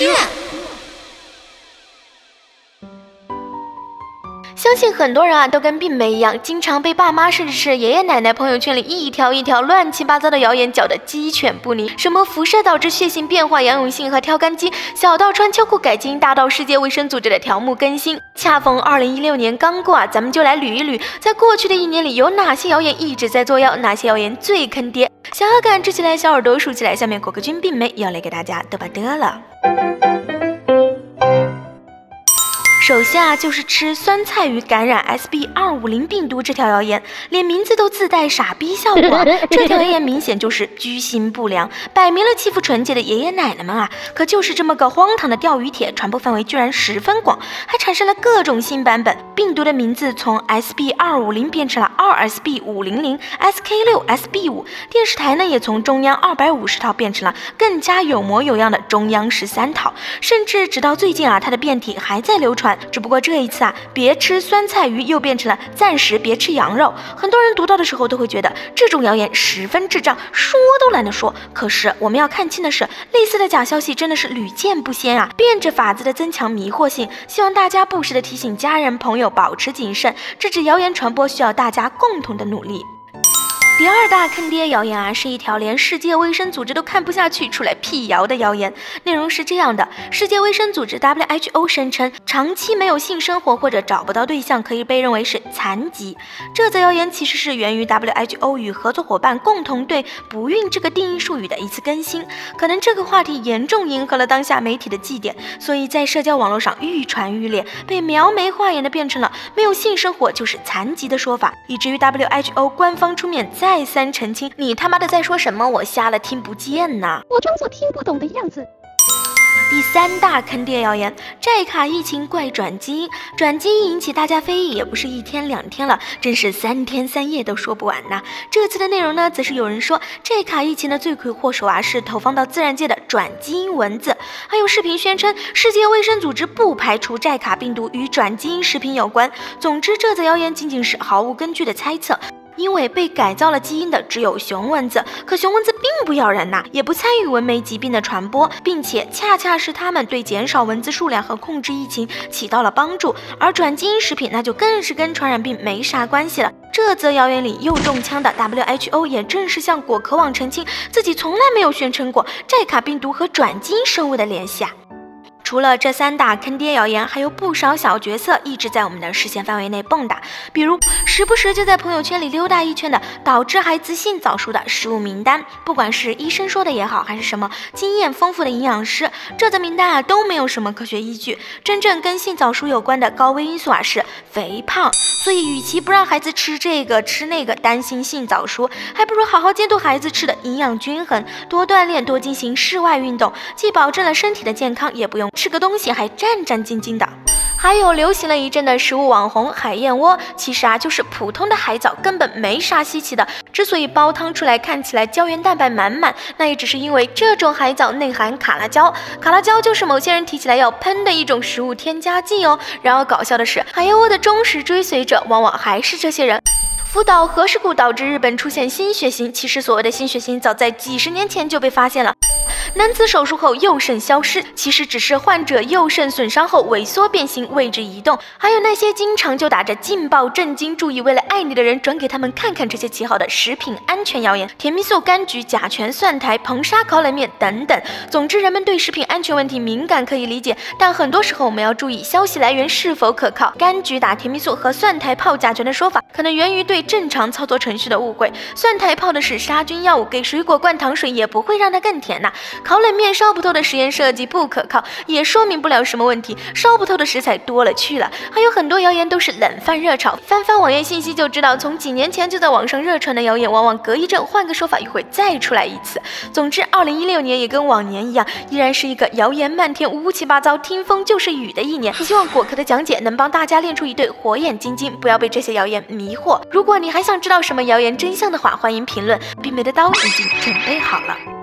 相信很多人啊都跟病梅一样，经常被爸妈甚至是爷爷奶奶朋友圈里一条一条乱七八糟的谣言搅得鸡犬不宁。什么辐射导致血型变化、杨永信和挑干机，小到穿秋裤改基因，大到世界卫生组织的条目更新。恰逢二零一六年刚过啊，咱们就来捋一捋，在过去的一年里有哪些谣言一直在作妖，哪些谣言最坑爹。想要感知起来，小耳朵竖起来，下面果壳君病梅要来给大家嘚吧嘚了。首先啊，就是吃酸菜鱼感染 SB 二五零病毒这条谣言，连名字都自带傻逼效果。这条谣言明显就是居心不良，摆明了欺负纯洁的爷爷奶奶们啊！可就是这么个荒唐的钓鱼帖，传播范围居然十分广，还产生了各种新版本。病毒的名字从 SB 二五零变成了二 SB 五零零 SK 六 SB 五，电视台呢也从中央二百五十套变成了更加有模有样的中央十三套，甚至直到最近啊，它的变体还在流传。只不过这一次啊，别吃酸菜鱼又变成了暂时别吃羊肉。很多人读到的时候都会觉得这种谣言十分智障，说都懒得说。可是我们要看清的是，类似的假消息真的是屡见不鲜啊，变着法子的增强迷惑性。希望大家不时的提醒家人朋友保持谨慎，制止谣言传播需要大家共同的努力。第二大坑爹谣言啊，是一条连世界卫生组织都看不下去出来辟谣的谣言。内容是这样的：世界卫生组织 WHO 声称，长期没有性生活或者找不到对象可以被认为是残疾。这则谣言其实是源于 WHO 与合作伙伴共同对“不孕”这个定义术语的一次更新。可能这个话题严重迎合了当下媒体的祭点，所以在社交网络上愈传愈烈，被描眉画眼的变成了没有性生活就是残疾的说法，以至于 WHO 官方出面再。再三澄清，你他妈的在说什么？我瞎了，听不见呐！我装作听不懂的样子。第三大坑爹谣言：寨卡疫情怪转基因，转基因引起大家非议也不是一天两天了，真是三天三夜都说不完呐。这次的内容呢，则是有人说寨卡疫情的罪魁祸首啊是投放到自然界的转基因蚊子，还有视频宣称世界卫生组织不排除寨卡病毒与转基因食品有关。总之，这则谣言仅仅是毫无根据的猜测。因为被改造了基因的只有雄蚊子，可雄蚊子并不咬人呐，也不参与蚊媒疾病的传播，并且恰恰是它们对减少蚊子数量和控制疫情起到了帮助。而转基因食品那就更是跟传染病没啥关系了。这则谣言里又中枪的 WHO 也正是向果壳网澄清，自己从来没有宣称过寨卡病毒和转基因生物的联系啊。除了这三大坑爹谣言，还有不少小角色一直在我们的视线范围内蹦跶，比如时不时就在朋友圈里溜达一圈的导致孩子性早熟的食物名单，不管是医生说的也好，还是什么经验丰富的营养师，这则名单啊都没有什么科学依据。真正跟性早熟有关的高危因素啊是肥胖，所以与其不让孩子吃这个吃那个，担心性早熟，还不如好好监督孩子吃的营养均衡，多锻炼，多进行室外运动，既保证了身体的健康，也不用。吃个东西还战战兢兢的，还有流行了一阵的食物网红海燕窝，其实啊就是普通的海藻，根本没啥稀奇的。之所以煲汤出来看起来胶原蛋白满满，那也只是因为这种海藻内含卡拉胶，卡拉胶就是某些人提起来要喷的一种食物添加剂哦。然而搞笑的是，海燕窝的忠实追随者往往还是这些人。福岛核事故导致日本出现新血型，其实所谓的新血型早在几十年前就被发现了。男子手术后右肾消失，其实只是患者右肾损伤后萎缩变形，位置移动。还有那些经常就打着劲爆、震惊、注意、为了爱你的人转给他们看看这些奇好的食品安全谣言，甜蜜素、柑橘、甲醛、蒜苔、硼砂烤冷面等等。总之，人们对食品安全问题敏感可以理解，但很多时候我们要注意消息来源是否可靠。柑橘打甜蜜素和蒜苔泡甲醛的说法，可能源于对。正常操作程序的误会，蒜苔泡的是杀菌药物，给水果灌糖水也不会让它更甜呐。烤冷面烧不透的实验设计不可靠，也说明不了什么问题。烧不透的食材多了去了，还有很多谣言都是冷饭热炒。翻翻网页信息就知道，从几年前就在网上热传的谣言，往往隔一阵换个说法又会再出来一次。总之，二零一六年也跟往年一样，依然是一个谣言漫天、乌七八糟、听风就是雨的一年。希望果壳的讲解能帮大家练出一对火眼金睛，不要被这些谣言迷惑。如果你还想知道什么谣言真相的话，欢迎评论。冰梅的刀已经准备好了。